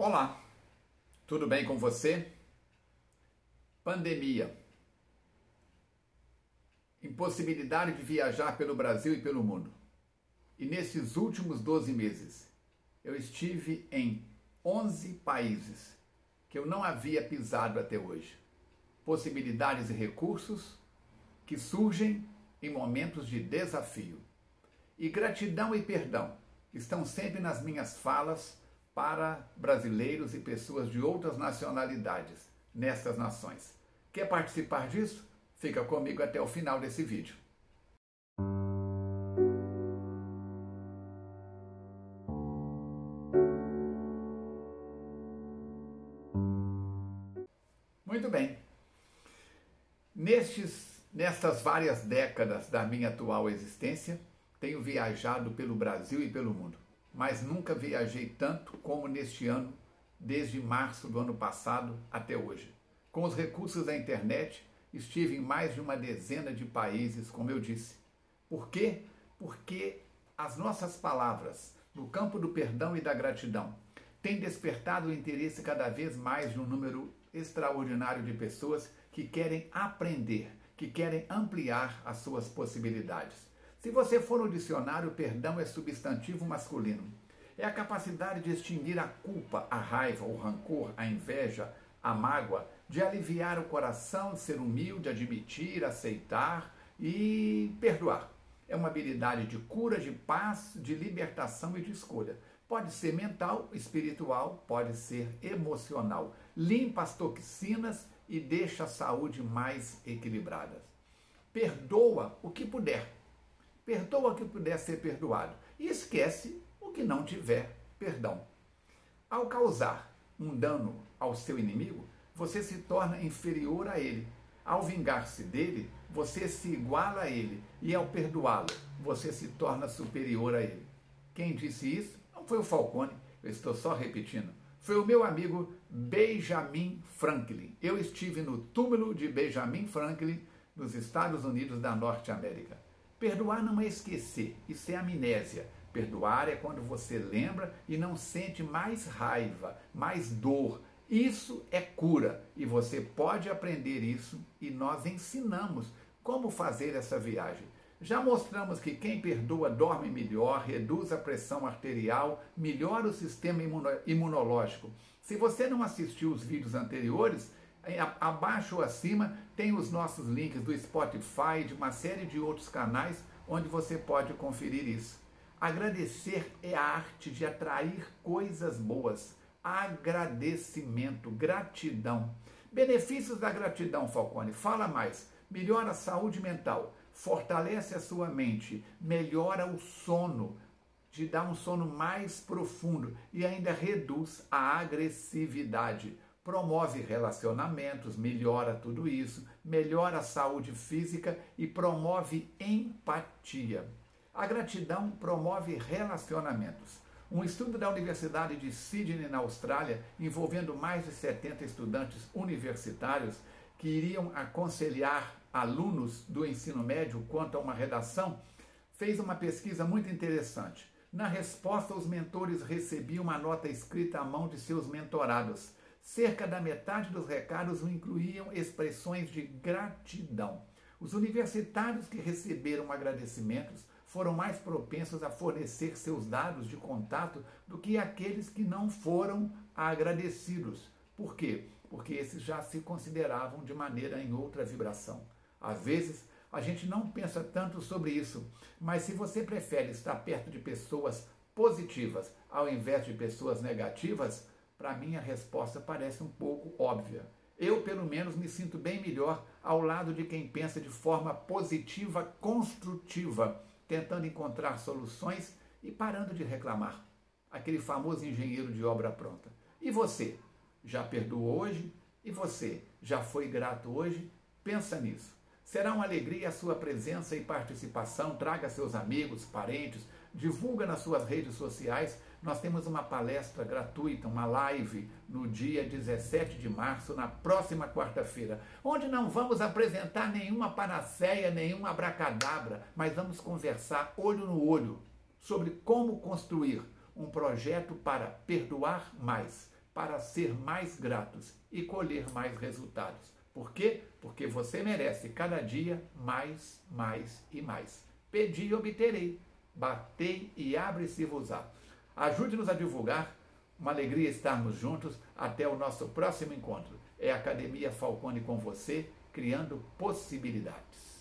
Olá, tudo bem com você? Pandemia. Impossibilidade de viajar pelo Brasil e pelo mundo. E nesses últimos 12 meses, eu estive em 11 países que eu não havia pisado até hoje. Possibilidades e recursos que surgem em momentos de desafio. E gratidão e perdão estão sempre nas minhas falas para brasileiros e pessoas de outras nacionalidades nessas nações. Quer participar disso? Fica comigo até o final desse vídeo. Muito bem. Nestes, nestas várias décadas da minha atual existência, tenho viajado pelo Brasil e pelo mundo, mas nunca viajei tanto como neste ano, desde março do ano passado até hoje. Com os recursos da internet, estive em mais de uma dezena de países, como eu disse. Por quê? Porque as nossas palavras, no campo do perdão e da gratidão, têm despertado o interesse cada vez mais de um número extraordinário de pessoas que querem aprender, que querem ampliar as suas possibilidades. Se você for no dicionário, perdão é substantivo masculino. É a capacidade de extinguir a culpa, a raiva, o rancor, a inveja, a mágoa, de aliviar o coração, de ser humilde, admitir, aceitar e perdoar. É uma habilidade de cura, de paz, de libertação e de escolha. Pode ser mental, espiritual, pode ser emocional. Limpa as toxinas e deixa a saúde mais equilibrada. Perdoa o que puder perdoa o que puder ser perdoado e esquece o que não tiver perdão. Ao causar um dano ao seu inimigo, você se torna inferior a ele. Ao vingar-se dele, você se iguala a ele. E ao perdoá-lo, você se torna superior a ele. Quem disse isso não foi o Falcone, eu estou só repetindo. Foi o meu amigo Benjamin Franklin. Eu estive no túmulo de Benjamin Franklin nos Estados Unidos da Norte América. Perdoar não é esquecer, isso é amnésia. Perdoar é quando você lembra e não sente mais raiva, mais dor. Isso é cura e você pode aprender isso e nós ensinamos como fazer essa viagem. Já mostramos que quem perdoa dorme melhor, reduz a pressão arterial, melhora o sistema imunológico. Se você não assistiu os vídeos anteriores, abaixo ou acima tem os nossos links do Spotify, de uma série de outros canais onde você pode conferir isso. Agradecer é a arte de atrair coisas boas. Agradecimento, gratidão. Benefícios da gratidão, Falcone. Fala mais. Melhora a saúde mental, fortalece a sua mente, melhora o sono, te dá um sono mais profundo e ainda reduz a agressividade promove relacionamentos, melhora tudo isso, melhora a saúde física e promove empatia. A gratidão promove relacionamentos. Um estudo da Universidade de Sydney, na Austrália, envolvendo mais de 70 estudantes universitários que iriam aconselhar alunos do ensino médio quanto a uma redação, fez uma pesquisa muito interessante. Na resposta, os mentores recebiam uma nota escrita à mão de seus mentorados Cerca da metade dos recados incluíam expressões de gratidão. Os universitários que receberam agradecimentos foram mais propensos a fornecer seus dados de contato do que aqueles que não foram agradecidos. Por quê? Porque esses já se consideravam de maneira em outra vibração. Às vezes, a gente não pensa tanto sobre isso, mas se você prefere estar perto de pessoas positivas ao invés de pessoas negativas, para mim a resposta parece um pouco óbvia. Eu, pelo menos, me sinto bem melhor ao lado de quem pensa de forma positiva, construtiva, tentando encontrar soluções e parando de reclamar. Aquele famoso engenheiro de obra pronta. E você? Já perdoou hoje? E você? Já foi grato hoje? Pensa nisso. Será uma alegria a sua presença e participação. Traga seus amigos, parentes, divulga nas suas redes sociais. Nós temos uma palestra gratuita, uma live no dia 17 de março, na próxima quarta-feira, onde não vamos apresentar nenhuma panaceia, nenhuma abracadabra, mas vamos conversar olho no olho sobre como construir um projeto para perdoar mais para ser mais gratos e colher mais resultados. Por quê? Porque você merece cada dia mais, mais e mais. Pedi e obterei. Batei e abre-se-vos-á. Ajude-nos a divulgar. Uma alegria estarmos juntos. Até o nosso próximo encontro. É a Academia Falcone com você, criando possibilidades.